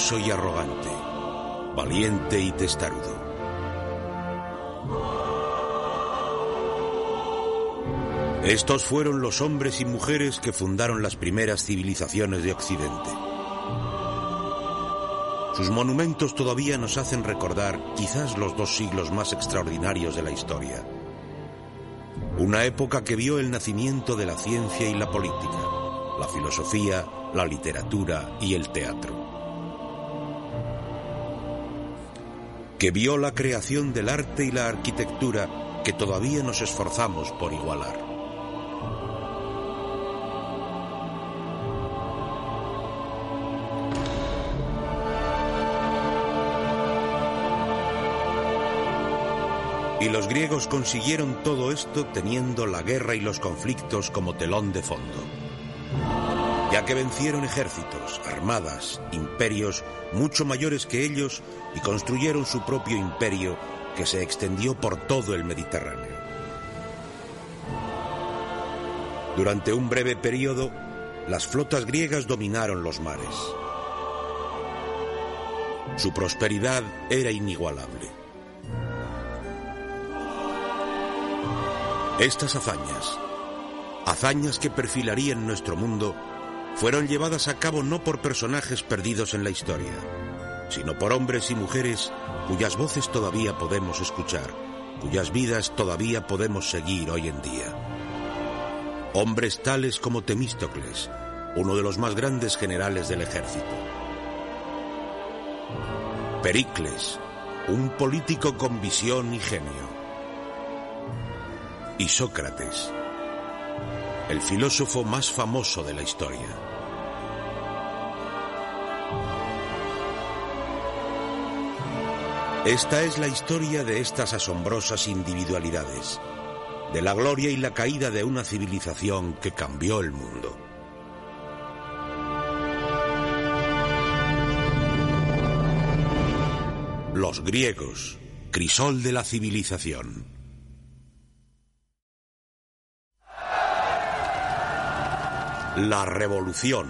glorioso y arrogante, valiente y testarudo. Estos fueron los hombres y mujeres que fundaron las primeras civilizaciones de Occidente. Sus monumentos todavía nos hacen recordar quizás los dos siglos más extraordinarios de la historia. Una época que vio el nacimiento de la ciencia y la política, la filosofía, la literatura y el teatro. Que vio la creación del arte y la arquitectura que todavía nos esforzamos por igualar. Y los griegos consiguieron todo esto teniendo la guerra y los conflictos como telón de fondo. Ya que vencieron ejércitos, armadas, imperios mucho mayores que ellos y construyeron su propio imperio que se extendió por todo el Mediterráneo. Durante un breve periodo, las flotas griegas dominaron los mares. Su prosperidad era inigualable. Estas hazañas, hazañas que perfilarían nuestro mundo, fueron llevadas a cabo no por personajes perdidos en la historia, sino por hombres y mujeres cuyas voces todavía podemos escuchar, cuyas vidas todavía podemos seguir hoy en día. Hombres tales como Temístocles, uno de los más grandes generales del ejército. Pericles, un político con visión y genio y Sócrates, el filósofo más famoso de la historia. Esta es la historia de estas asombrosas individualidades, de la gloria y la caída de una civilización que cambió el mundo. Los griegos, crisol de la civilización. La Revolución.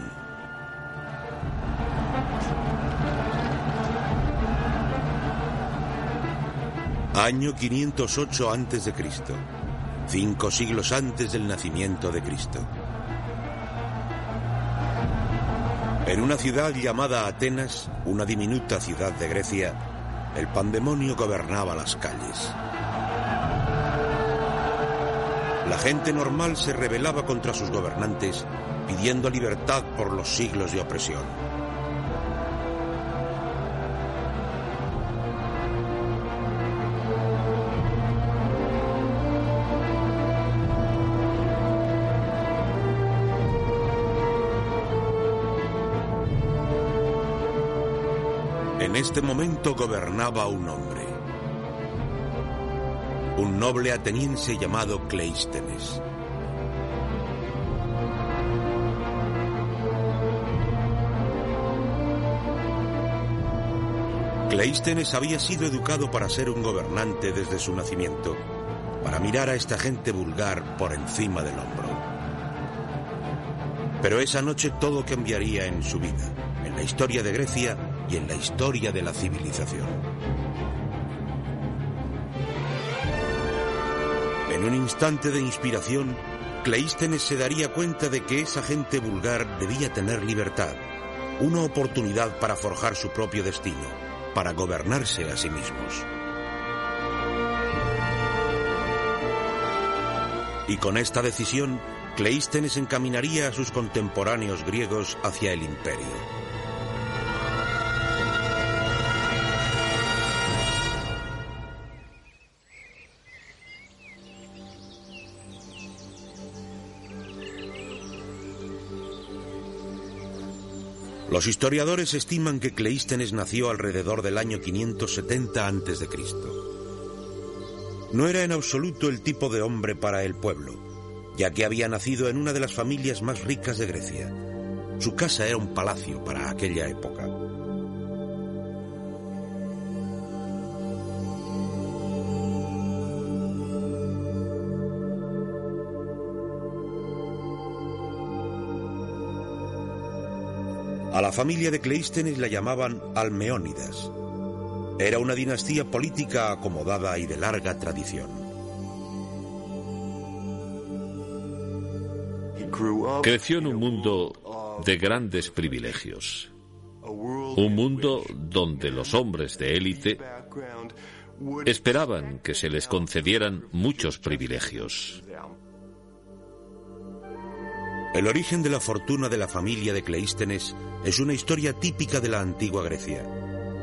Año 508 a.C., cinco siglos antes del nacimiento de Cristo. En una ciudad llamada Atenas, una diminuta ciudad de Grecia, el pandemonio gobernaba las calles. La gente normal se rebelaba contra sus gobernantes pidiendo libertad por los siglos de opresión. En este momento gobernaba un hombre, un noble ateniense llamado Cleístenes. Cleístenes había sido educado para ser un gobernante desde su nacimiento, para mirar a esta gente vulgar por encima del hombro. Pero esa noche todo cambiaría en su vida, en la historia de Grecia y en la historia de la civilización. En un instante de inspiración, Cleístenes se daría cuenta de que esa gente vulgar debía tener libertad, una oportunidad para forjar su propio destino para gobernarse a sí mismos. Y con esta decisión, Cleístenes encaminaría a sus contemporáneos griegos hacia el imperio. Los historiadores estiman que Cleístenes nació alrededor del año 570 a.C. No era en absoluto el tipo de hombre para el pueblo, ya que había nacido en una de las familias más ricas de Grecia. Su casa era un palacio para aquella época. A la familia de Cleístenes la llamaban Almeónidas. Era una dinastía política acomodada y de larga tradición. Creció en un mundo de grandes privilegios. Un mundo donde los hombres de élite esperaban que se les concedieran muchos privilegios. El origen de la fortuna de la familia de Cleístenes es una historia típica de la antigua Grecia,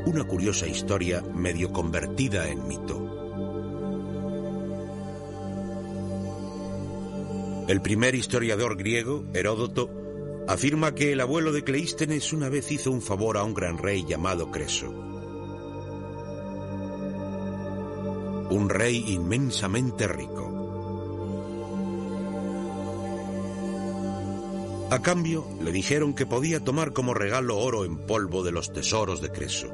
una curiosa historia medio convertida en mito. El primer historiador griego, Heródoto, afirma que el abuelo de Cleístenes una vez hizo un favor a un gran rey llamado Creso. Un rey inmensamente rico. A cambio, le dijeron que podía tomar como regalo oro en polvo de los tesoros de Creso.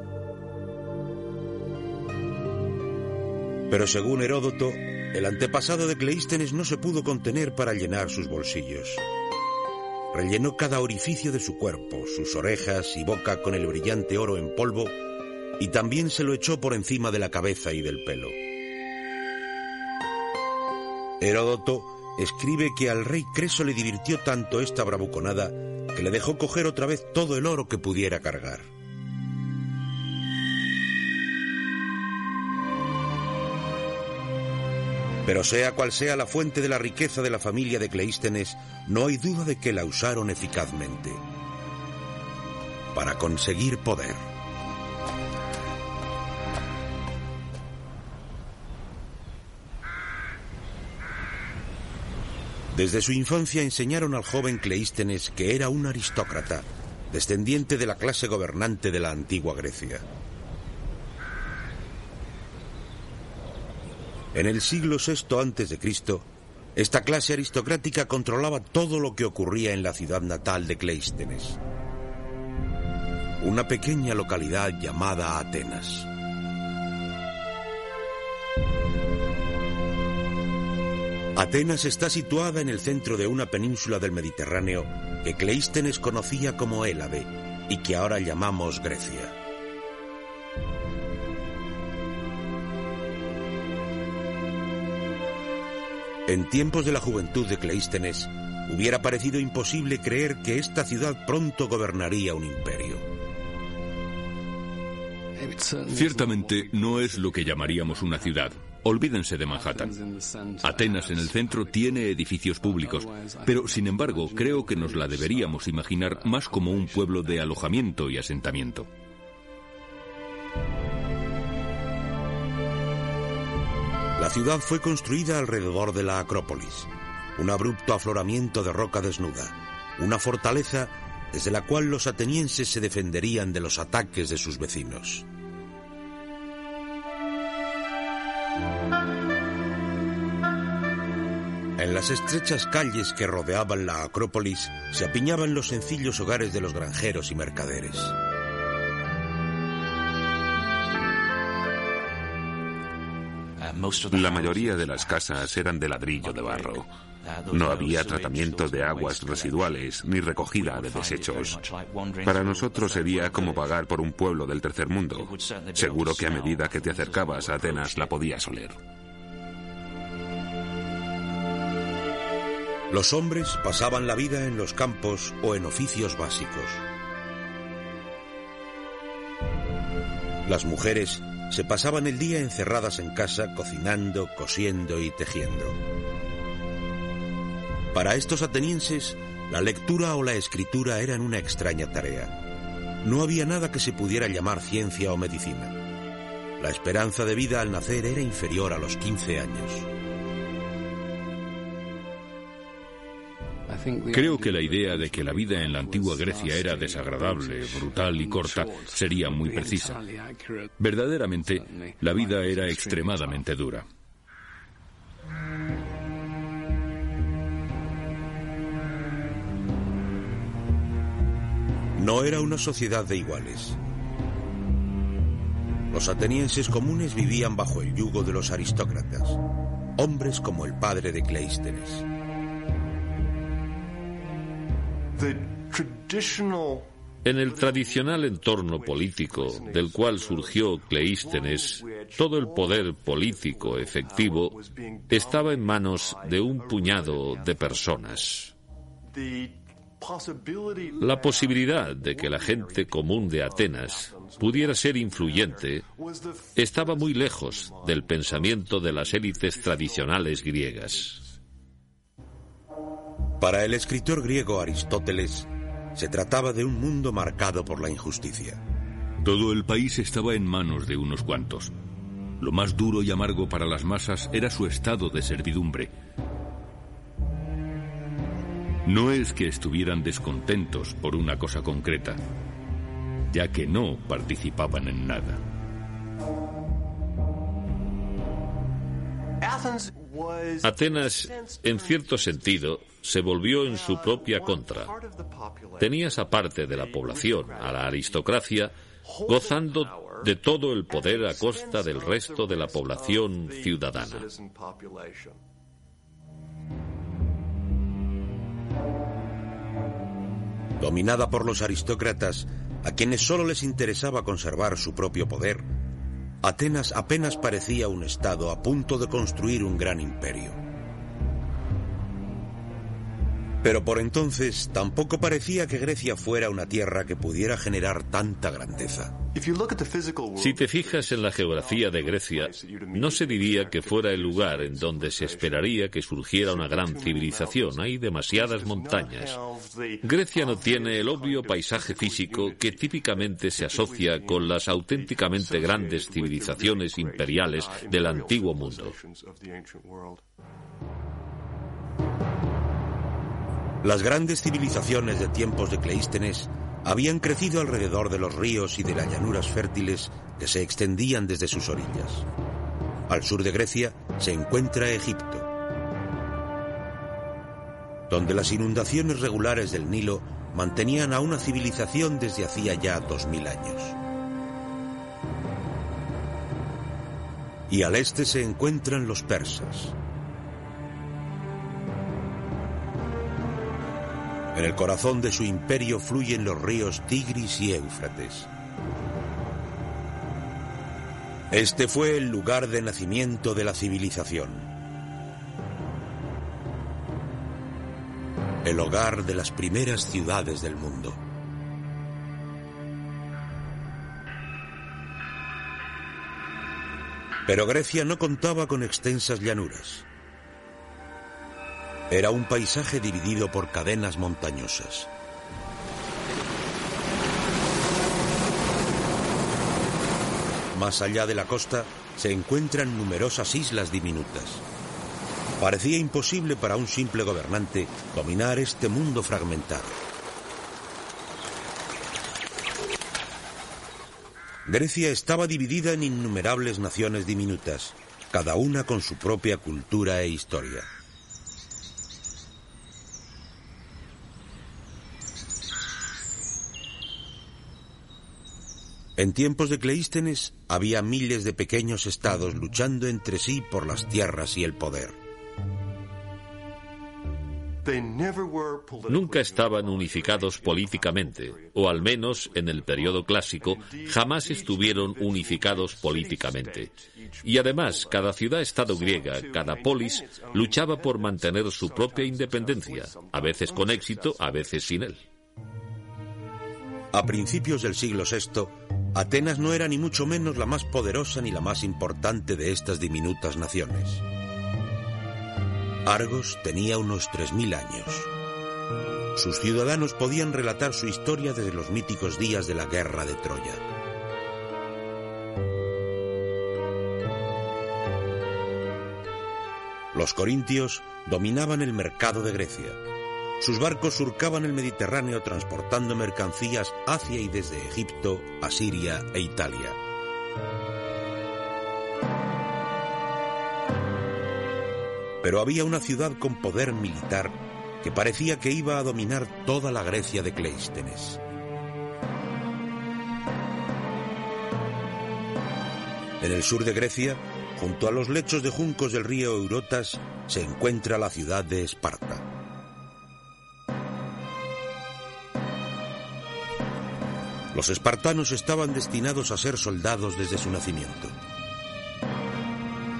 Pero según Heródoto, el antepasado de Cleístenes no se pudo contener para llenar sus bolsillos. Rellenó cada orificio de su cuerpo, sus orejas y boca con el brillante oro en polvo y también se lo echó por encima de la cabeza y del pelo. Heródoto escribe que al rey Creso le divirtió tanto esta bravuconada que le dejó coger otra vez todo el oro que pudiera cargar. Pero sea cual sea la fuente de la riqueza de la familia de Cleístenes, no hay duda de que la usaron eficazmente para conseguir poder. Desde su infancia enseñaron al joven Cleístenes que era un aristócrata, descendiente de la clase gobernante de la antigua Grecia. En el siglo VI a.C., esta clase aristocrática controlaba todo lo que ocurría en la ciudad natal de Cleístenes, una pequeña localidad llamada Atenas. Atenas está situada en el centro de una península del Mediterráneo que Cleístenes conocía como Élade y que ahora llamamos Grecia. En tiempos de la juventud de Cleístenes, hubiera parecido imposible creer que esta ciudad pronto gobernaría un imperio. Ciertamente no es lo que llamaríamos una ciudad. Olvídense de Manhattan. Atenas en el centro tiene edificios públicos, pero sin embargo creo que nos la deberíamos imaginar más como un pueblo de alojamiento y asentamiento. La ciudad fue construida alrededor de la Acrópolis, un abrupto afloramiento de roca desnuda, una fortaleza desde la cual los atenienses se defenderían de los ataques de sus vecinos. En las estrechas calles que rodeaban la Acrópolis se apiñaban los sencillos hogares de los granjeros y mercaderes. La mayoría de las casas eran de ladrillo de barro. No había tratamiento de aguas residuales ni recogida de desechos. Para nosotros sería como pagar por un pueblo del tercer mundo. Seguro que a medida que te acercabas a Atenas la podías oler. Los hombres pasaban la vida en los campos o en oficios básicos. Las mujeres se pasaban el día encerradas en casa cocinando, cosiendo y tejiendo. Para estos atenienses, la lectura o la escritura eran una extraña tarea. No había nada que se pudiera llamar ciencia o medicina. La esperanza de vida al nacer era inferior a los 15 años. Creo que la idea de que la vida en la antigua Grecia era desagradable, brutal y corta sería muy precisa. Verdaderamente, la vida era extremadamente dura. No era una sociedad de iguales. Los atenienses comunes vivían bajo el yugo de los aristócratas, hombres como el padre de Cleístenes. En el tradicional entorno político del cual surgió Cleístenes, todo el poder político efectivo estaba en manos de un puñado de personas. La posibilidad de que la gente común de Atenas pudiera ser influyente estaba muy lejos del pensamiento de las élites tradicionales griegas. Para el escritor griego Aristóteles, se trataba de un mundo marcado por la injusticia. Todo el país estaba en manos de unos cuantos. Lo más duro y amargo para las masas era su estado de servidumbre. No es que estuvieran descontentos por una cosa concreta, ya que no participaban en nada. Atenas, en cierto sentido, se volvió en su propia contra. Tenía esa parte de la población, a la aristocracia, gozando de todo el poder a costa del resto de la población ciudadana. Dominada por los aristócratas, a quienes solo les interesaba conservar su propio poder, Atenas apenas parecía un estado a punto de construir un gran imperio. Pero por entonces tampoco parecía que Grecia fuera una tierra que pudiera generar tanta grandeza. Si te fijas en la geografía de Grecia, no se diría que fuera el lugar en donde se esperaría que surgiera una gran civilización. Hay demasiadas montañas. Grecia no tiene el obvio paisaje físico que típicamente se asocia con las auténticamente grandes civilizaciones imperiales del antiguo mundo. Las grandes civilizaciones de tiempos de Cleístenes habían crecido alrededor de los ríos y de las llanuras fértiles que se extendían desde sus orillas. Al sur de Grecia se encuentra Egipto, donde las inundaciones regulares del Nilo mantenían a una civilización desde hacía ya dos mil años. Y al este se encuentran los persas, En el corazón de su imperio fluyen los ríos Tigris y Éufrates. Este fue el lugar de nacimiento de la civilización. El hogar de las primeras ciudades del mundo. Pero Grecia no contaba con extensas llanuras. Era un paisaje dividido por cadenas montañosas. Más allá de la costa se encuentran numerosas islas diminutas. Parecía imposible para un simple gobernante dominar este mundo fragmentado. Grecia estaba dividida en innumerables naciones diminutas, cada una con su propia cultura e historia. En tiempos de Cleístenes había miles de pequeños estados luchando entre sí por las tierras y el poder. Nunca estaban unificados políticamente, o al menos en el periodo clásico jamás estuvieron unificados políticamente. Y además, cada ciudad-estado griega, cada polis, luchaba por mantener su propia independencia, a veces con éxito, a veces sin él. A principios del siglo VI, Atenas no era ni mucho menos la más poderosa ni la más importante de estas diminutas naciones. Argos tenía unos 3.000 años. Sus ciudadanos podían relatar su historia desde los míticos días de la guerra de Troya. Los corintios dominaban el mercado de Grecia sus barcos surcaban el Mediterráneo transportando mercancías hacia y desde Egipto, Asiria e Italia. Pero había una ciudad con poder militar que parecía que iba a dominar toda la Grecia de Cleístenes. En el sur de Grecia, junto a los lechos de juncos del río Eurotas, se encuentra la ciudad de Esparta. Los espartanos estaban destinados a ser soldados desde su nacimiento.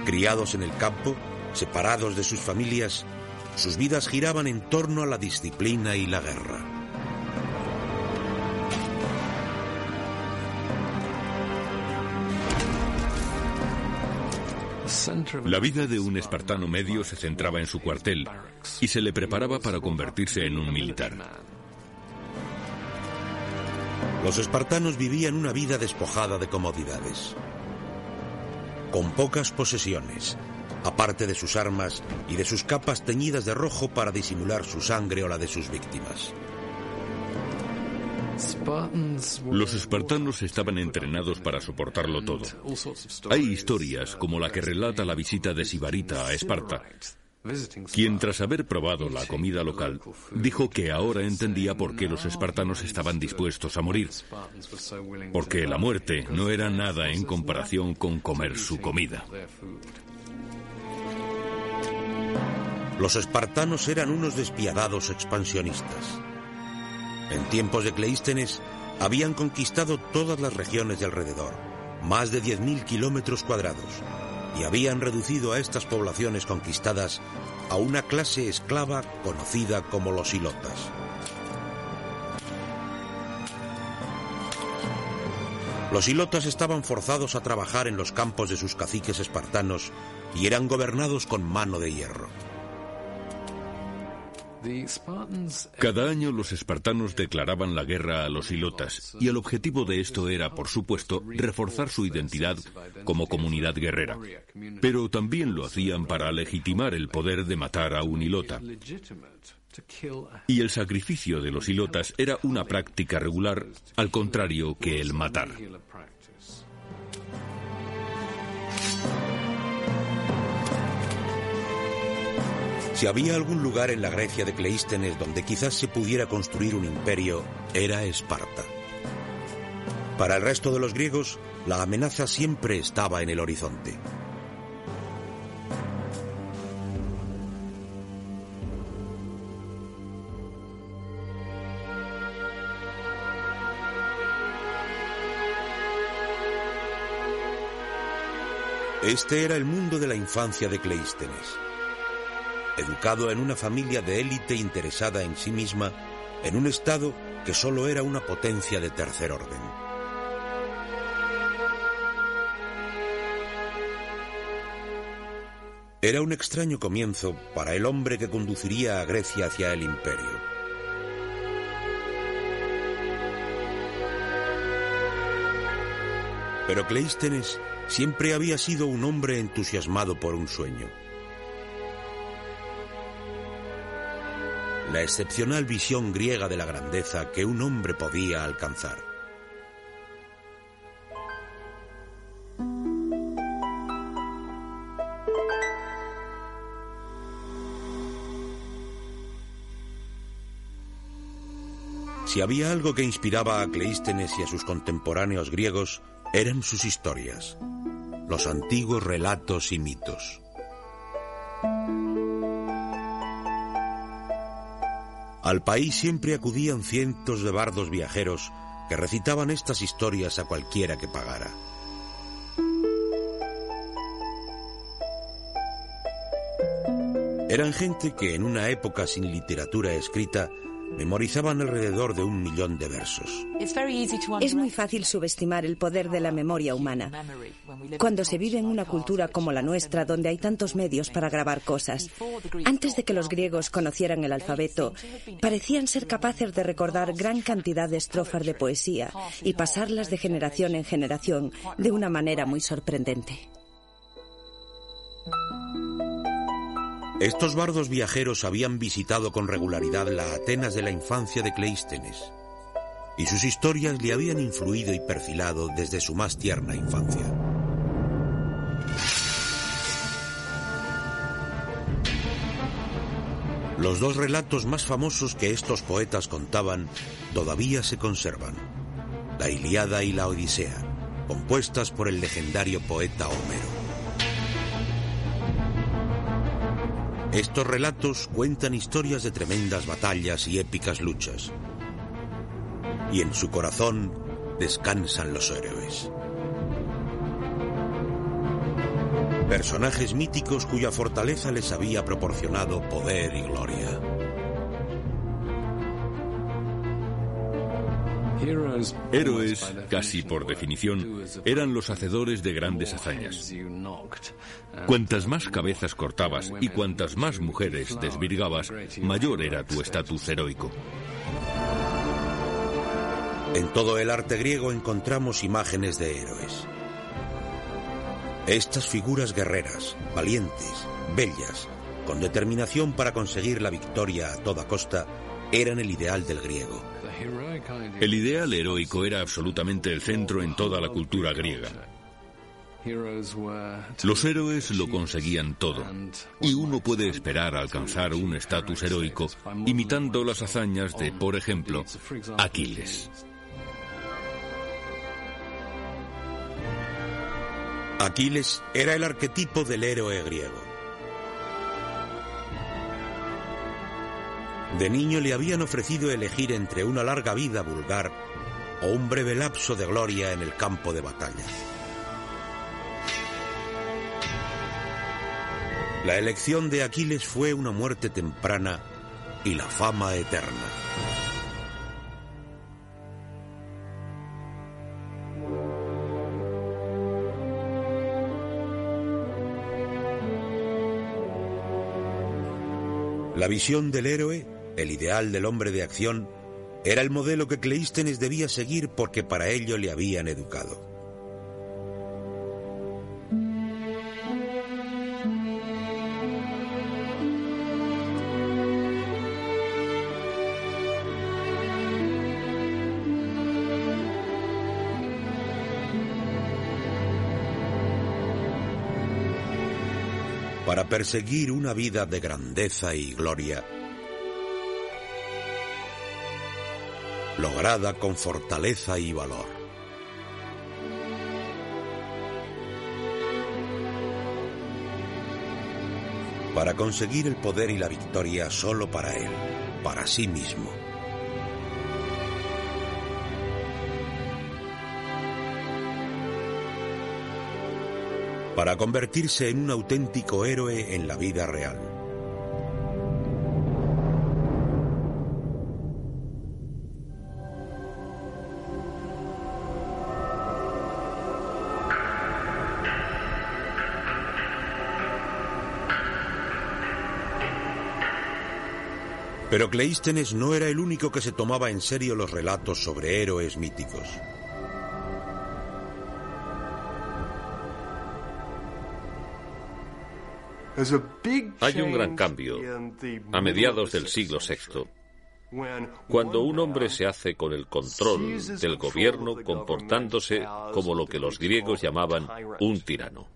Criados en el campo, separados de sus familias, sus vidas giraban en torno a la disciplina y la guerra. La vida de un espartano medio se centraba en su cuartel y se le preparaba para convertirse en un militar. Los espartanos vivían una vida despojada de comodidades, con pocas posesiones, aparte de sus armas y de sus capas teñidas de rojo para disimular su sangre o la de sus víctimas. Los espartanos estaban entrenados para soportarlo todo. Hay historias como la que relata la visita de Sibarita a Esparta, quien tras haber probado la comida local dijo que ahora entendía por qué los espartanos estaban dispuestos a morir, porque la muerte no era nada en comparación con comer su comida. Los espartanos eran unos despiadados expansionistas. En tiempos de Cleístenes habían conquistado todas las regiones de alrededor, más de 10.000 kilómetros cuadrados, y habían reducido a estas poblaciones conquistadas a una clase esclava conocida como los ilotas. Los ilotas estaban forzados a trabajar en los campos de sus caciques espartanos y eran gobernados con mano de hierro. Cada año los espartanos declaraban la guerra a los ilotas y el objetivo de esto era, por supuesto, reforzar su identidad como comunidad guerrera. Pero también lo hacían para legitimar el poder de matar a un ilota. Y el sacrificio de los ilotas era una práctica regular, al contrario que el matar. Si había algún lugar en la Grecia de Cleístenes donde quizás se pudiera construir un imperio, era Esparta. Para el resto de los griegos, la amenaza siempre estaba en el horizonte. Este era el mundo de la infancia de Cleístenes educado en una familia de élite interesada en sí misma, en un Estado que solo era una potencia de tercer orden. Era un extraño comienzo para el hombre que conduciría a Grecia hacia el imperio. Pero Cleístenes siempre había sido un hombre entusiasmado por un sueño. La excepcional visión griega de la grandeza que un hombre podía alcanzar. Si había algo que inspiraba a Cleístenes y a sus contemporáneos griegos, eran sus historias, los antiguos relatos y mitos. Al país siempre acudían cientos de bardos viajeros que recitaban estas historias a cualquiera que pagara. Eran gente que en una época sin literatura escrita memorizaban alrededor de un millón de versos. Es muy fácil subestimar el poder de la memoria humana. Cuando se vive en una cultura como la nuestra, donde hay tantos medios para grabar cosas, antes de que los griegos conocieran el alfabeto, parecían ser capaces de recordar gran cantidad de estrofas de poesía y pasarlas de generación en generación de una manera muy sorprendente. Estos bardos viajeros habían visitado con regularidad la Atenas de la infancia de Cleístenes, y sus historias le habían influido y perfilado desde su más tierna infancia. Los dos relatos más famosos que estos poetas contaban todavía se conservan, la Iliada y la Odisea, compuestas por el legendario poeta Homero. Estos relatos cuentan historias de tremendas batallas y épicas luchas. Y en su corazón descansan los héroes. Personajes míticos cuya fortaleza les había proporcionado poder y gloria. Héroes, casi por definición, eran los hacedores de grandes hazañas. Cuantas más cabezas cortabas y cuantas más mujeres desvirgabas, mayor era tu estatus heroico. En todo el arte griego encontramos imágenes de héroes. Estas figuras guerreras, valientes, bellas, con determinación para conseguir la victoria a toda costa, eran el ideal del griego. El ideal heroico era absolutamente el centro en toda la cultura griega. Los héroes lo conseguían todo, y uno puede esperar alcanzar un estatus heroico imitando las hazañas de, por ejemplo, Aquiles. Aquiles era el arquetipo del héroe griego. De niño le habían ofrecido elegir entre una larga vida vulgar o un breve lapso de gloria en el campo de batalla. La elección de Aquiles fue una muerte temprana y la fama eterna. La visión del héroe el ideal del hombre de acción era el modelo que Cleístenes debía seguir porque para ello le habían educado. Para perseguir una vida de grandeza y gloria, lograda con fortaleza y valor. Para conseguir el poder y la victoria solo para él, para sí mismo. Para convertirse en un auténtico héroe en la vida real. Pero Cleístenes no era el único que se tomaba en serio los relatos sobre héroes míticos. Hay un gran cambio a mediados del siglo VI, cuando un hombre se hace con el control del gobierno comportándose como lo que los griegos llamaban un tirano.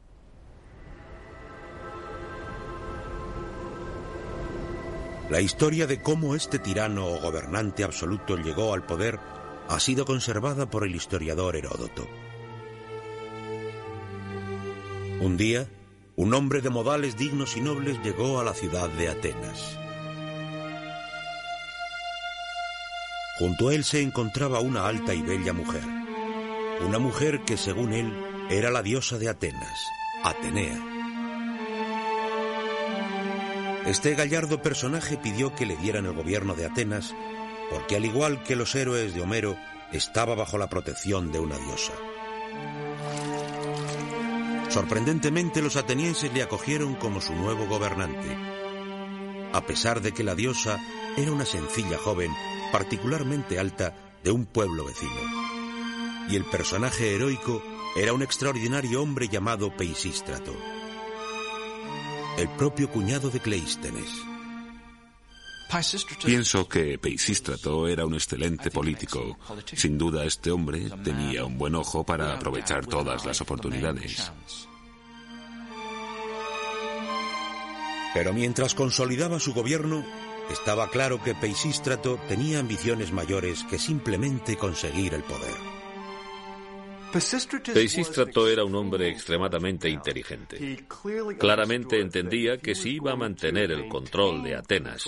La historia de cómo este tirano o gobernante absoluto llegó al poder ha sido conservada por el historiador Heródoto. Un día, un hombre de modales dignos y nobles llegó a la ciudad de Atenas. Junto a él se encontraba una alta y bella mujer, una mujer que según él era la diosa de Atenas, Atenea. Este gallardo personaje pidió que le dieran el gobierno de Atenas porque al igual que los héroes de Homero, estaba bajo la protección de una diosa. Sorprendentemente los atenienses le acogieron como su nuevo gobernante, a pesar de que la diosa era una sencilla joven particularmente alta de un pueblo vecino. Y el personaje heroico era un extraordinario hombre llamado Peisístrato el propio cuñado de Cleístenes. Pienso que Peisístrato era un excelente político. Sin duda este hombre tenía un buen ojo para aprovechar todas las oportunidades. Pero mientras consolidaba su gobierno, estaba claro que Peisístrato tenía ambiciones mayores que simplemente conseguir el poder. Peisístrato era un hombre extremadamente inteligente. Claramente entendía que si iba a mantener el control de Atenas,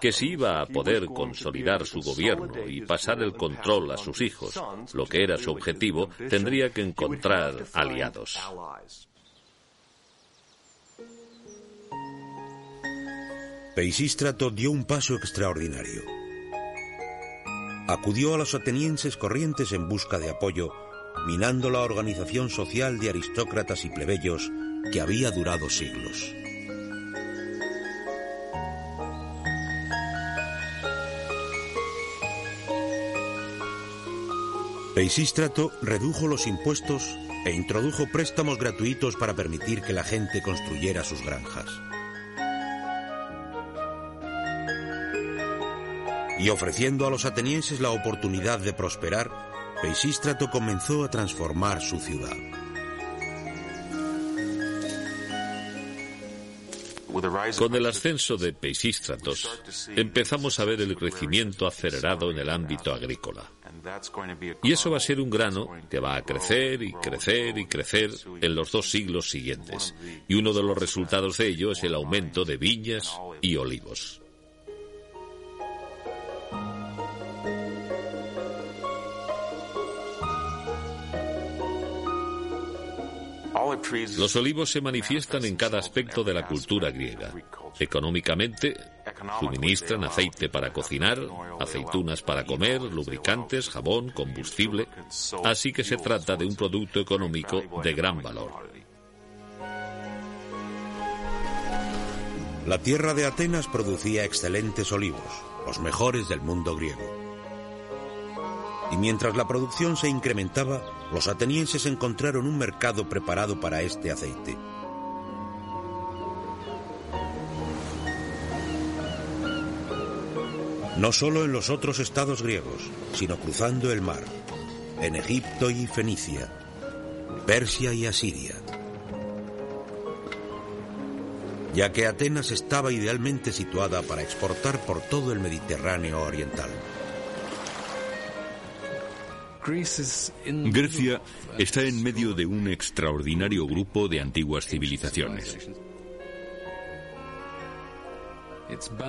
que si iba a poder consolidar su gobierno y pasar el control a sus hijos, lo que era su objetivo, tendría que encontrar aliados. Peisístrato dio un paso extraordinario. Acudió a los atenienses corrientes en busca de apoyo minando la organización social de aristócratas y plebeyos que había durado siglos. Peisístrato redujo los impuestos e introdujo préstamos gratuitos para permitir que la gente construyera sus granjas. Y ofreciendo a los atenienses la oportunidad de prosperar, Peisístrato comenzó a transformar su ciudad. Con el ascenso de Peisístratos, empezamos a ver el crecimiento acelerado en el ámbito agrícola. Y eso va a ser un grano que va a crecer y crecer y crecer en los dos siglos siguientes. Y uno de los resultados de ello es el aumento de viñas y olivos. Los olivos se manifiestan en cada aspecto de la cultura griega. Económicamente, suministran aceite para cocinar, aceitunas para comer, lubricantes, jabón, combustible, así que se trata de un producto económico de gran valor. La tierra de Atenas producía excelentes olivos, los mejores del mundo griego. Y mientras la producción se incrementaba, los atenienses encontraron un mercado preparado para este aceite. No solo en los otros estados griegos, sino cruzando el mar, en Egipto y Fenicia, Persia y Asiria. Ya que Atenas estaba idealmente situada para exportar por todo el Mediterráneo oriental. Grecia está en medio de un extraordinario grupo de antiguas civilizaciones.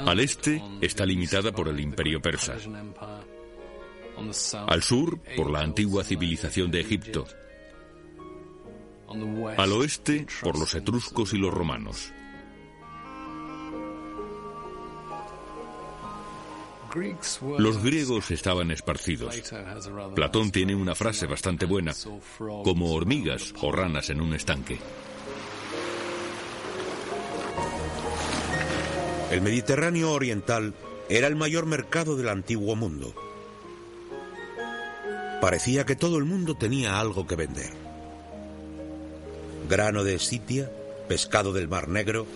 Al este está limitada por el imperio persa. Al sur por la antigua civilización de Egipto. Al oeste por los etruscos y los romanos. Los griegos estaban esparcidos. Platón tiene una frase bastante buena, como hormigas o ranas en un estanque. El Mediterráneo oriental era el mayor mercado del antiguo mundo. Parecía que todo el mundo tenía algo que vender. Grano de Escitia, pescado del Mar Negro,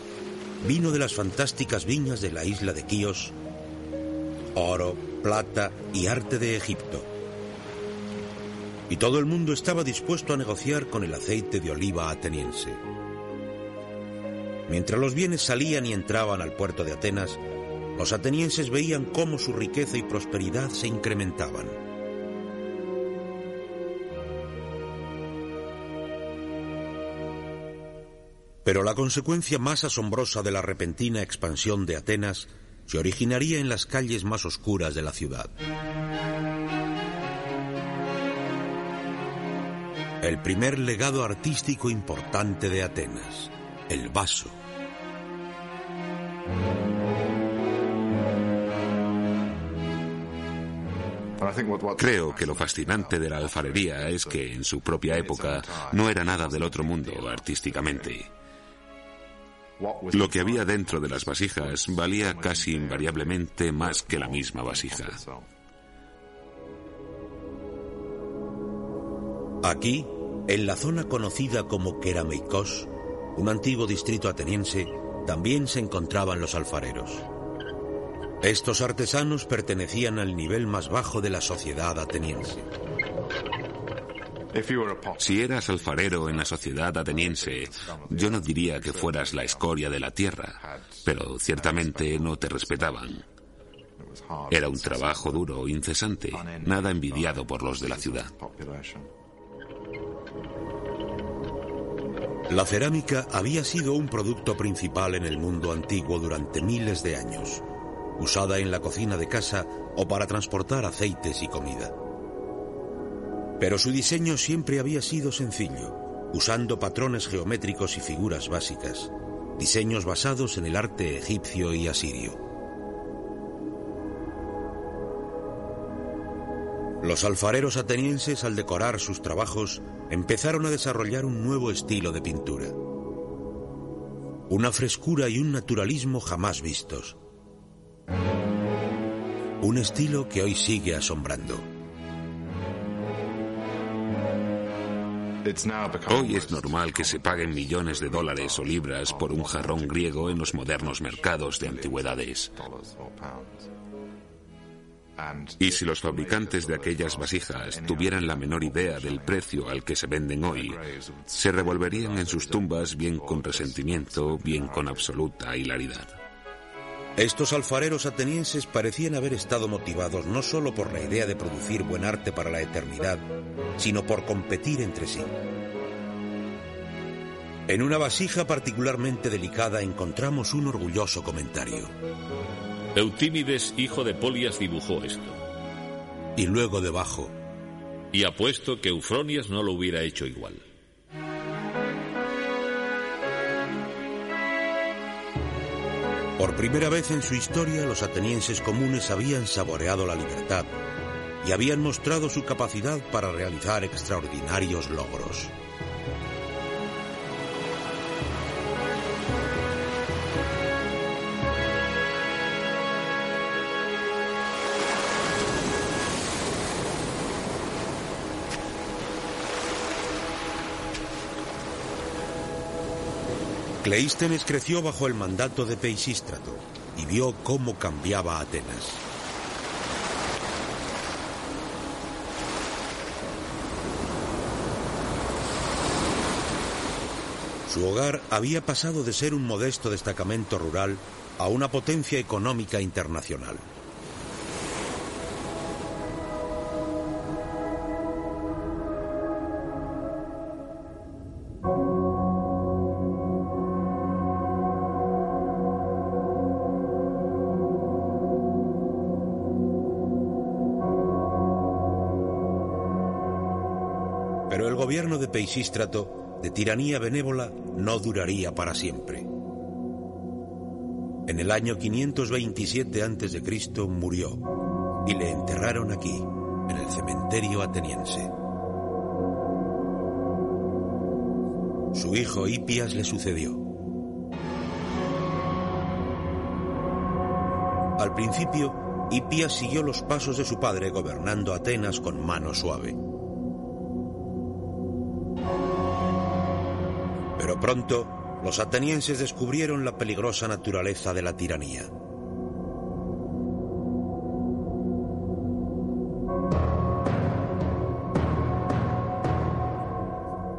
vino de las fantásticas viñas de la isla de Quíos, oro, plata y arte de Egipto. Y todo el mundo estaba dispuesto a negociar con el aceite de oliva ateniense. Mientras los bienes salían y entraban al puerto de Atenas, los atenienses veían cómo su riqueza y prosperidad se incrementaban. Pero la consecuencia más asombrosa de la repentina expansión de Atenas se originaría en las calles más oscuras de la ciudad. El primer legado artístico importante de Atenas, el vaso. Creo que lo fascinante de la alfarería es que en su propia época no era nada del otro mundo artísticamente. Lo que había dentro de las vasijas valía casi invariablemente más que la misma vasija. Aquí, en la zona conocida como Kerameikos, un antiguo distrito ateniense, también se encontraban los alfareros. Estos artesanos pertenecían al nivel más bajo de la sociedad ateniense. Si eras alfarero en la sociedad ateniense, yo no diría que fueras la escoria de la tierra, pero ciertamente no te respetaban. Era un trabajo duro, incesante, nada envidiado por los de la ciudad. La cerámica había sido un producto principal en el mundo antiguo durante miles de años, usada en la cocina de casa o para transportar aceites y comida. Pero su diseño siempre había sido sencillo, usando patrones geométricos y figuras básicas, diseños basados en el arte egipcio y asirio. Los alfareros atenienses al decorar sus trabajos empezaron a desarrollar un nuevo estilo de pintura. Una frescura y un naturalismo jamás vistos. Un estilo que hoy sigue asombrando. Hoy es normal que se paguen millones de dólares o libras por un jarrón griego en los modernos mercados de antigüedades. Y si los fabricantes de aquellas vasijas tuvieran la menor idea del precio al que se venden hoy, se revolverían en sus tumbas bien con resentimiento, bien con absoluta hilaridad. Estos alfareros atenienses parecían haber estado motivados no solo por la idea de producir buen arte para la eternidad, sino por competir entre sí. En una vasija particularmente delicada encontramos un orgulloso comentario. Eutímides, hijo de Polias, dibujó esto. Y luego debajo. Y apuesto que Eufronias no lo hubiera hecho igual. Por primera vez en su historia, los atenienses comunes habían saboreado la libertad y habían mostrado su capacidad para realizar extraordinarios logros. Cleístenes creció bajo el mandato de Peisístrato y vio cómo cambiaba Atenas. Su hogar había pasado de ser un modesto destacamento rural a una potencia económica internacional. Gobierno de Peisístrato, de tiranía benévola, no duraría para siempre. En el año 527 a.C. murió y le enterraron aquí, en el cementerio ateniense. Su hijo Hipias le sucedió. Al principio, Hipias siguió los pasos de su padre gobernando Atenas con mano suave. Pero pronto, los atenienses descubrieron la peligrosa naturaleza de la tiranía.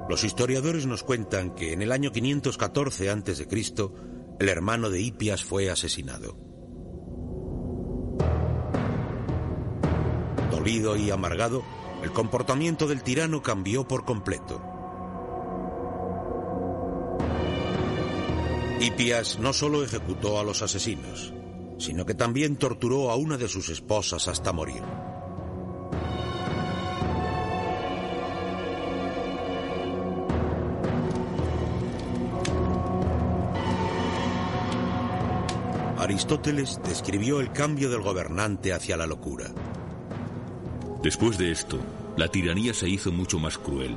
Los historiadores nos cuentan que en el año 514 a.C., el hermano de Hipias fue asesinado. Dolido y amargado, el comportamiento del tirano cambió por completo. Hipias no solo ejecutó a los asesinos, sino que también torturó a una de sus esposas hasta morir. Aristóteles describió el cambio del gobernante hacia la locura. Después de esto, la tiranía se hizo mucho más cruel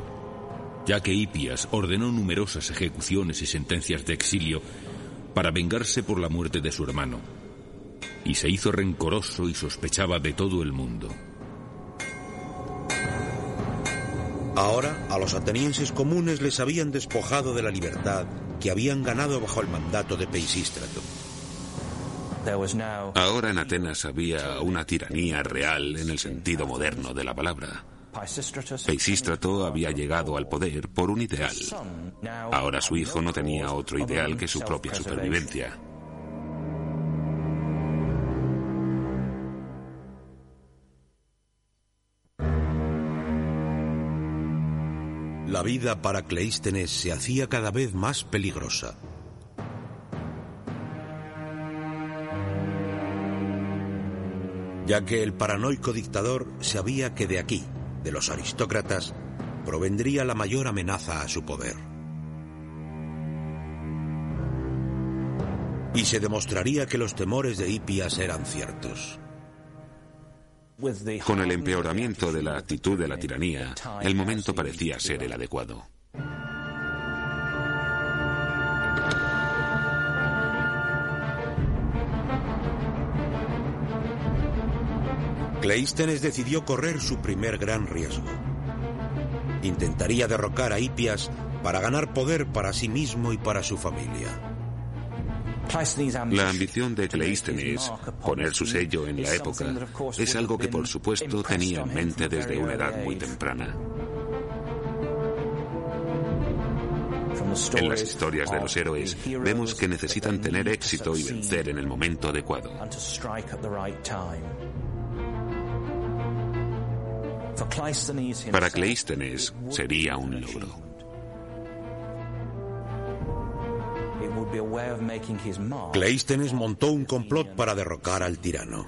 ya que Hipias ordenó numerosas ejecuciones y sentencias de exilio para vengarse por la muerte de su hermano, y se hizo rencoroso y sospechaba de todo el mundo. Ahora a los atenienses comunes les habían despojado de la libertad que habían ganado bajo el mandato de Peisístrato. Ahora en Atenas había una tiranía real en el sentido moderno de la palabra. Peisístrato había llegado al poder por un ideal. Ahora su hijo no tenía otro ideal que su propia supervivencia. La vida para Cleístenes se hacía cada vez más peligrosa. Ya que el paranoico dictador sabía que de aquí, de los aristócratas, provendría la mayor amenaza a su poder. Y se demostraría que los temores de Hipias eran ciertos. Con el empeoramiento de la actitud de la tiranía, el momento parecía ser el adecuado. Cleístenes decidió correr su primer gran riesgo. Intentaría derrocar a Hipias para ganar poder para sí mismo y para su familia. La ambición de Cleístenes, poner su sello en la época, es algo que por supuesto tenía en mente desde una edad muy temprana. En las historias de los héroes vemos que necesitan tener éxito y vencer en el momento adecuado. Para Cleístenes sería un logro. Cleístenes montó un complot para derrocar al tirano.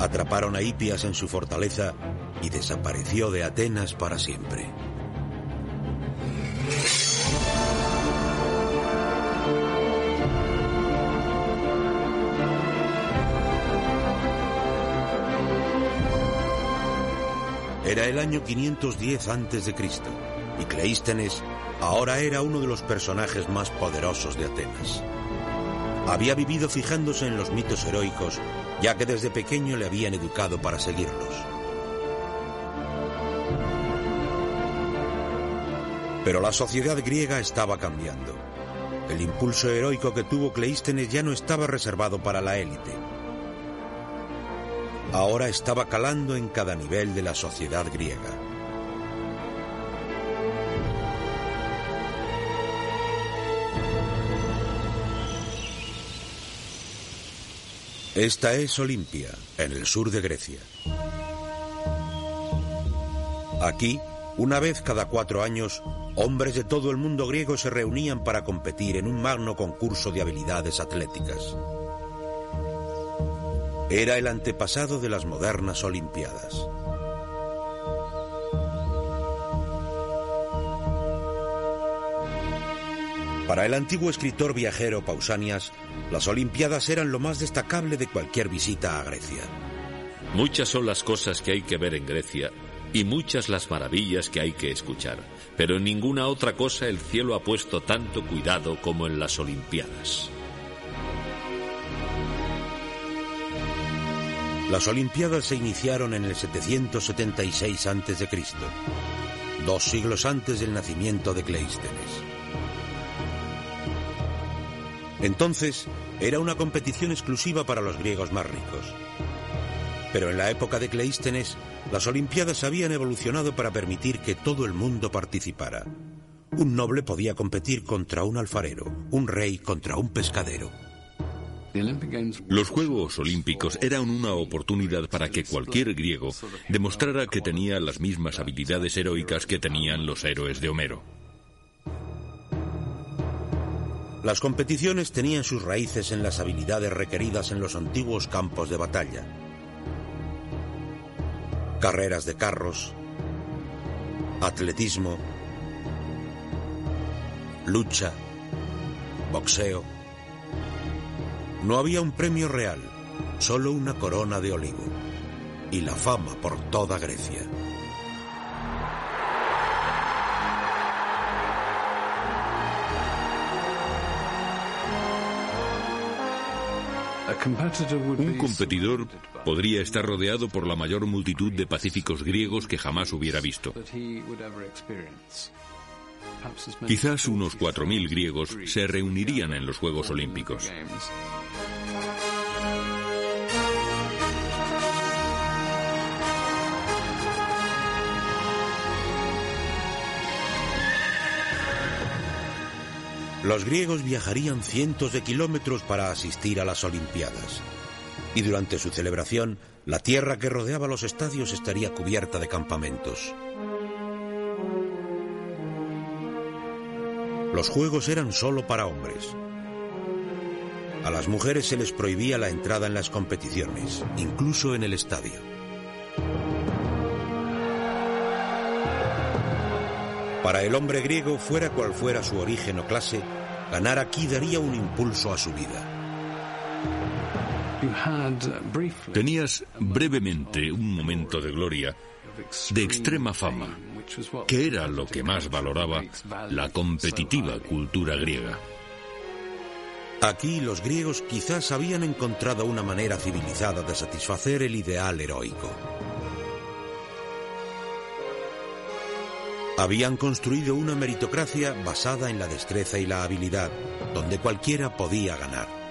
Atraparon a Hipias en su fortaleza y desapareció de Atenas para siempre. Era el año 510 a.C. y Cleístenes Ahora era uno de los personajes más poderosos de Atenas. Había vivido fijándose en los mitos heroicos, ya que desde pequeño le habían educado para seguirlos. Pero la sociedad griega estaba cambiando. El impulso heroico que tuvo Cleístenes ya no estaba reservado para la élite. Ahora estaba calando en cada nivel de la sociedad griega. Esta es Olimpia, en el sur de Grecia. Aquí, una vez cada cuatro años, hombres de todo el mundo griego se reunían para competir en un magno concurso de habilidades atléticas. Era el antepasado de las modernas Olimpiadas. Para el antiguo escritor viajero Pausanias, las Olimpiadas eran lo más destacable de cualquier visita a Grecia. Muchas son las cosas que hay que ver en Grecia y muchas las maravillas que hay que escuchar, pero en ninguna otra cosa el cielo ha puesto tanto cuidado como en las Olimpiadas. Las Olimpiadas se iniciaron en el 776 a.C., dos siglos antes del nacimiento de Cleístenes. Entonces era una competición exclusiva para los griegos más ricos. Pero en la época de Cleístenes, las Olimpiadas habían evolucionado para permitir que todo el mundo participara. Un noble podía competir contra un alfarero, un rey contra un pescadero. Los Juegos Olímpicos eran una oportunidad para que cualquier griego demostrara que tenía las mismas habilidades heroicas que tenían los héroes de Homero. Las competiciones tenían sus raíces en las habilidades requeridas en los antiguos campos de batalla. Carreras de carros, atletismo, lucha, boxeo. No había un premio real, solo una corona de olivo y la fama por toda Grecia. Un competidor podría estar rodeado por la mayor multitud de pacíficos griegos que jamás hubiera visto. Quizás unos 4.000 griegos se reunirían en los Juegos Olímpicos. Los griegos viajarían cientos de kilómetros para asistir a las Olimpiadas. Y durante su celebración La tierra que rodeaba los estadios estaría cubierta de campamentos. Los juegos eran solo para hombres. A las mujeres se les prohibía la entrada en las competiciones, incluso en el estadio. Para el hombre griego, fuera cual fuera su origen o clase, ganar aquí daría un impulso a su vida. Tenías brevemente un momento de gloria, de extrema fama, que era lo que más valoraba la competitiva cultura griega. Aquí los griegos quizás habían encontrado una manera civilizada de satisfacer el ideal heroico. Habían construido una meritocracia basada en la destreza y la habilidad, donde cualquiera podía ganar.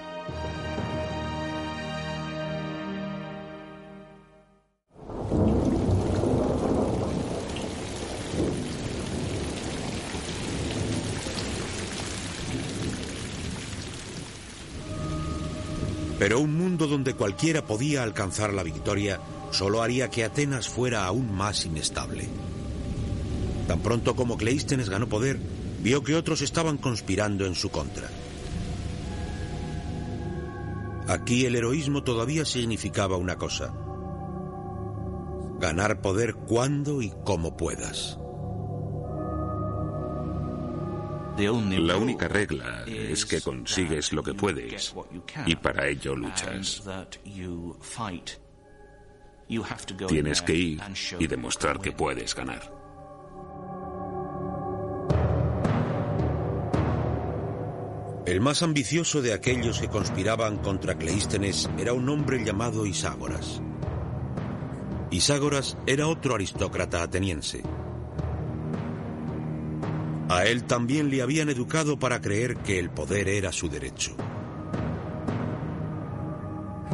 Pero un mundo donde cualquiera podía alcanzar la victoria solo haría que Atenas fuera aún más inestable. Tan pronto como Cleístenes ganó poder, vio que otros estaban conspirando en su contra. Aquí el heroísmo todavía significaba una cosa. Ganar poder cuando y como puedas. La única regla es que consigues lo que puedes y para ello luchas. Tienes que ir y demostrar que puedes ganar. El más ambicioso de aquellos que conspiraban contra Cleístenes era un hombre llamado Iságoras. Iságoras era otro aristócrata ateniense a él también le habían educado para creer que el poder era su derecho.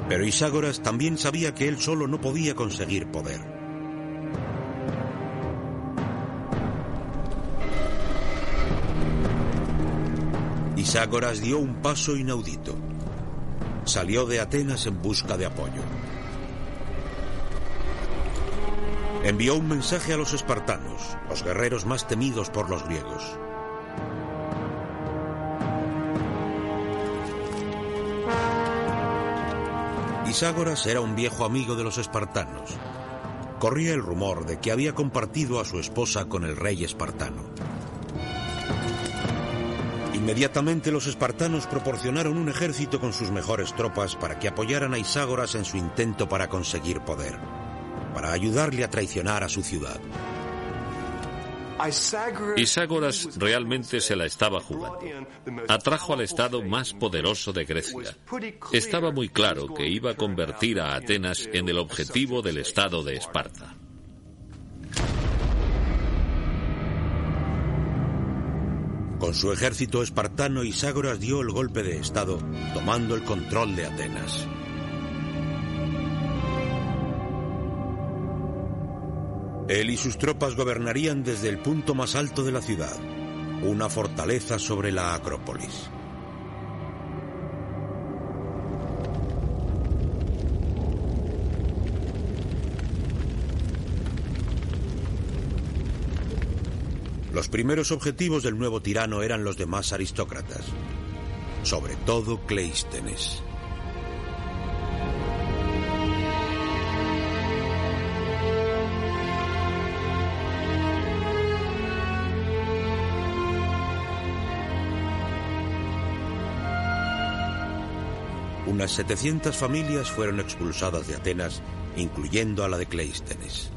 Pero Iságoras también sabía que él solo no podía conseguir poder. Iságoras dio un paso inaudito. Salió de Atenas en busca de apoyo. Envió un mensaje a los espartanos, los guerreros más temidos por los griegos. Iságoras era un viejo amigo de los espartanos. Corría el rumor de que había compartido a su esposa con el rey espartano. Inmediatamente los espartanos proporcionaron un ejército con sus mejores tropas para que apoyaran a Iságoras en su intento para conseguir poder para ayudarle a traicionar a su ciudad. Iságoras realmente se la estaba jugando. Atrajo al Estado más poderoso de Grecia. Estaba muy claro que iba a convertir a Atenas en el objetivo del Estado de Esparta. Con su ejército espartano, Iságoras dio el golpe de Estado, tomando el control de Atenas. Él y sus tropas gobernarían desde el punto más alto de la ciudad, una fortaleza sobre la Acrópolis. Los primeros objetivos del nuevo tirano eran los demás aristócratas, sobre todo Cleístenes. Unas 700 familias fueron expulsadas de Atenas, incluyendo a la de Cleístenes.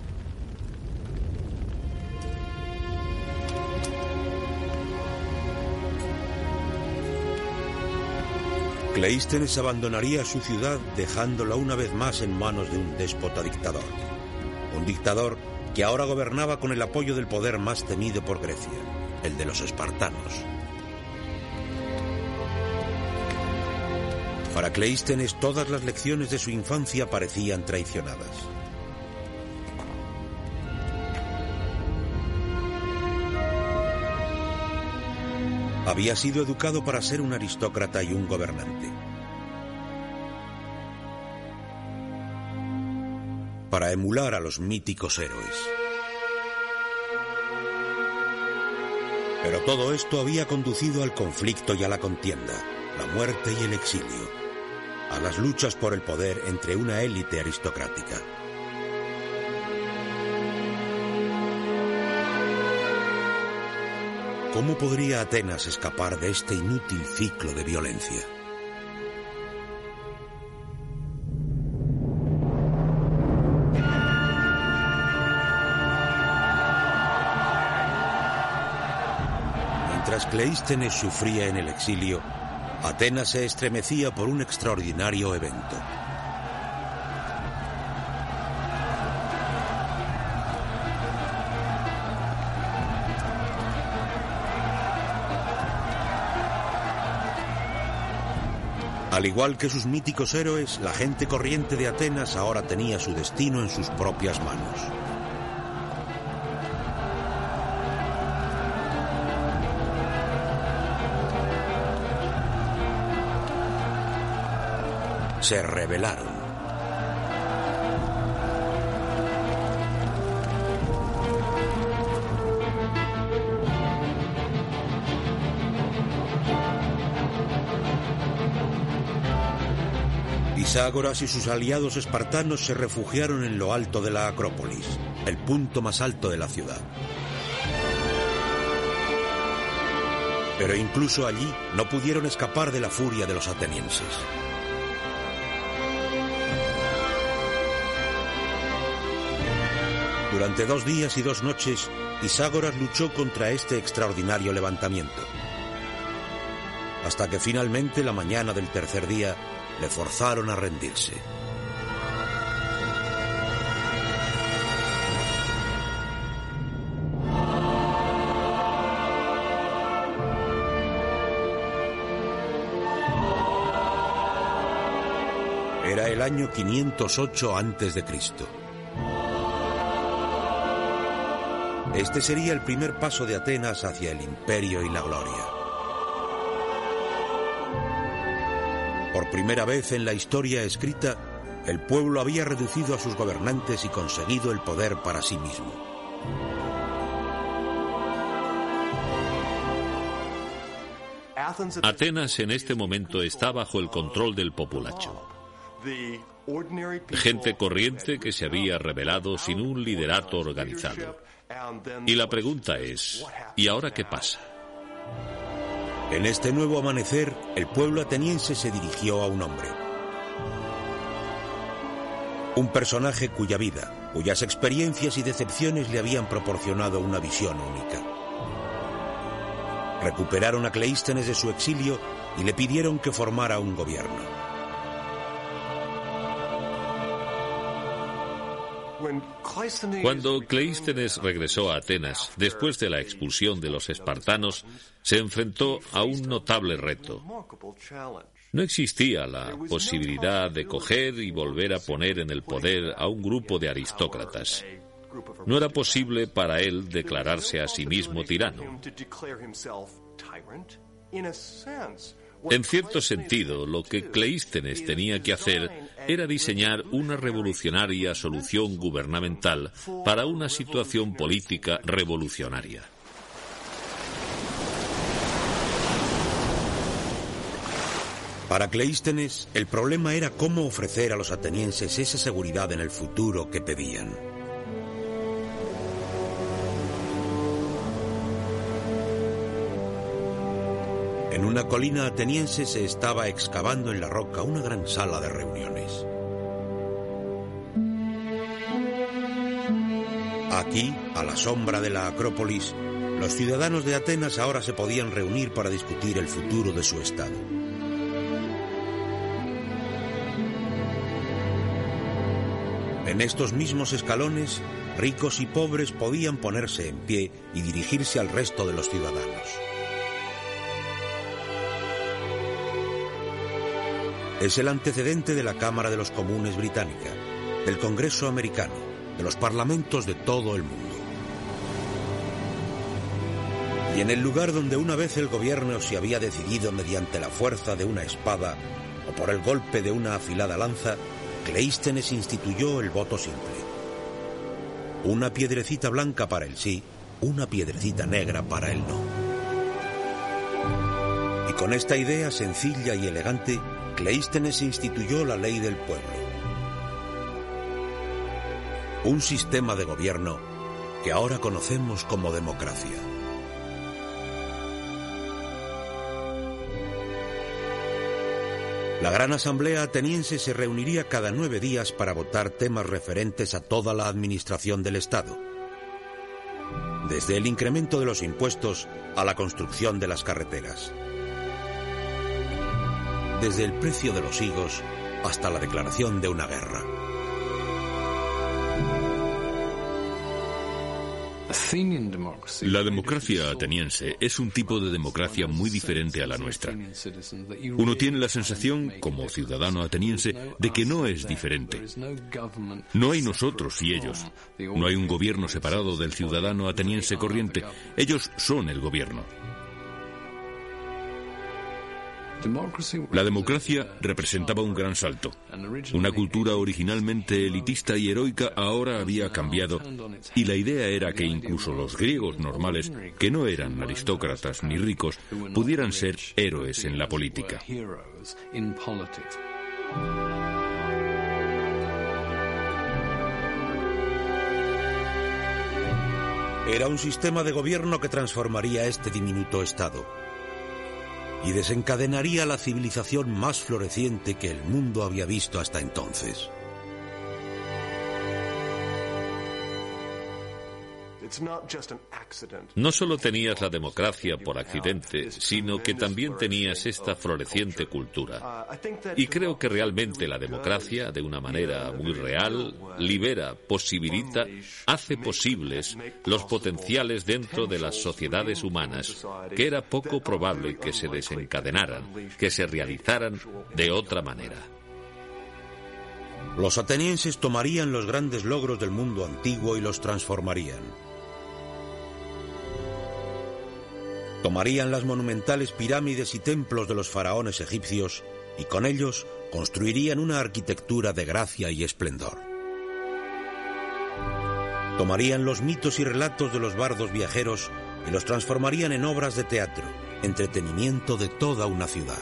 Cleístenes abandonaría su ciudad dejándola una vez más en manos de un déspota dictador. Un dictador que ahora gobernaba con el apoyo del poder más temido por Grecia, el de los espartanos. Para Cleístenes todas las lecciones de su infancia parecían traicionadas. Había sido educado para ser un aristócrata y un gobernante. para emular a los míticos héroes. Pero todo esto había conducido al conflicto y a la contienda, la muerte y el exilio, a las luchas por el poder entre una élite aristocrática. ¿Cómo podría Atenas escapar de este inútil ciclo de violencia? Mientras Cleístenes sufría en el exilio, Atenas se estremecía por un extraordinario evento. Al igual que sus míticos héroes, la gente corriente de Atenas ahora tenía su destino en sus propias manos. Se rebelaron. Pitágoras y sus aliados espartanos se refugiaron en lo alto de la Acrópolis, el punto más alto de la ciudad. Pero incluso allí no pudieron escapar de la furia de los atenienses. Durante dos días y dos noches, Pitágoras luchó contra este extraordinario levantamiento. Hasta que finalmente, la mañana del tercer día, le forzaron a rendirse. Era el año 508 antes Este sería el primer paso de Atenas hacia el imperio y la gloria. Por primera vez en la historia escrita, el pueblo había reducido a sus gobernantes y conseguido el poder para sí mismo. Atenas en este momento está bajo el control del populacho. Gente corriente que se había rebelado sin un liderato organizado. Y la pregunta es, ¿y ahora qué pasa? En este nuevo amanecer, el pueblo ateniense se dirigió a un hombre. Un personaje cuya vida, cuyas experiencias y decepciones le habían proporcionado una visión única. Recuperaron a Cleístenes de su exilio y le pidieron que formara un gobierno. Cuando Cleístenes regresó a Atenas, después de la expulsión de los espartanos, se enfrentó a un notable reto. No existía la posibilidad de coger y volver a poner en el poder a un grupo de aristócratas. No era posible para él declararse a sí mismo tirano. En cierto sentido, lo que Cleístenes tenía que hacer era diseñar una revolucionaria solución gubernamental para una situación política revolucionaria. Para Cleístenes, el problema era cómo ofrecer a los atenienses esa seguridad en el futuro que pedían. En una colina ateniense se estaba excavando en la roca una gran sala de reuniones. Aquí, a la sombra de la Acrópolis, los ciudadanos de Atenas ahora se podían reunir para discutir el futuro de su estado. En estos mismos escalones, ricos y pobres podían ponerse en pie y dirigirse al resto de los ciudadanos. Es el antecedente de la Cámara de los Comunes británica, del Congreso americano, de los parlamentos de todo el mundo. Y en el lugar donde una vez el gobierno se había decidido mediante la fuerza de una espada o por el golpe de una afilada lanza, Cleístenes instituyó el voto simple. Una piedrecita blanca para el sí, una piedrecita negra para el no. Y con esta idea sencilla y elegante, Cleístenes instituyó la ley del pueblo. Un sistema de gobierno que ahora conocemos como democracia. La Gran Asamblea ateniense se reuniría cada nueve días para votar temas referentes a toda la administración del Estado, desde el incremento de los impuestos a la construcción de las carreteras, desde el precio de los higos hasta la declaración de una guerra. La democracia ateniense es un tipo de democracia muy diferente a la nuestra. Uno tiene la sensación, como ciudadano ateniense, de que no es diferente. No hay nosotros y ellos. No hay un gobierno separado del ciudadano ateniense corriente. Ellos son el gobierno. La democracia representaba un gran salto. Una cultura originalmente elitista y heroica ahora había cambiado y la idea era que incluso los griegos normales, que no eran aristócratas ni ricos, pudieran ser héroes en la política. Era un sistema de gobierno que transformaría este diminuto Estado y desencadenaría la civilización más floreciente que el mundo había visto hasta entonces. No solo tenías la democracia por accidente, sino que también tenías esta floreciente cultura. Y creo que realmente la democracia, de una manera muy real, libera, posibilita, hace posibles los potenciales dentro de las sociedades humanas, que era poco probable que se desencadenaran, que se realizaran de otra manera. Los atenienses tomarían los grandes logros del mundo antiguo y los transformarían. Tomarían las monumentales pirámides y templos de los faraones egipcios y con ellos construirían una arquitectura de gracia y esplendor. Tomarían los mitos y relatos de los bardos viajeros y los transformarían en obras de teatro, entretenimiento de toda una ciudad.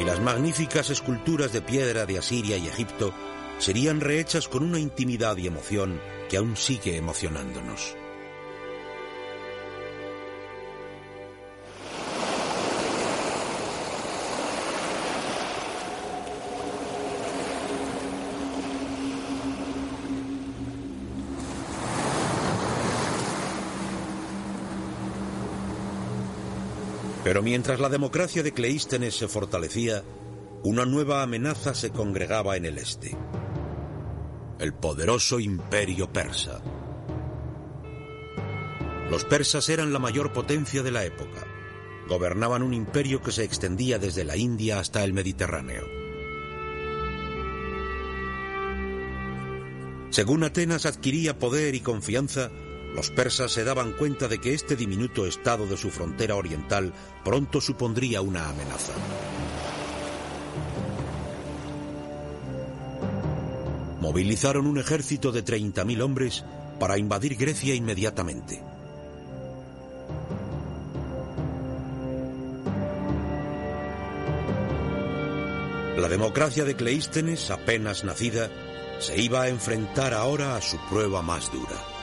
Y las magníficas esculturas de piedra de Asiria y Egipto serían rehechas con una intimidad y emoción que aún sigue emocionándonos. Pero mientras la democracia de Cleístenes se fortalecía, una nueva amenaza se congregaba en el este. El poderoso imperio persa. Los persas eran la mayor potencia de la época. Gobernaban un imperio que se extendía desde la India hasta el Mediterráneo. Según Atenas adquiría poder y confianza, los persas se daban cuenta de que este diminuto estado de su frontera oriental pronto supondría una amenaza. Movilizaron un ejército de 30.000 hombres para invadir Grecia inmediatamente. La democracia de Cleístenes, apenas nacida, se iba a enfrentar ahora a su prueba más dura.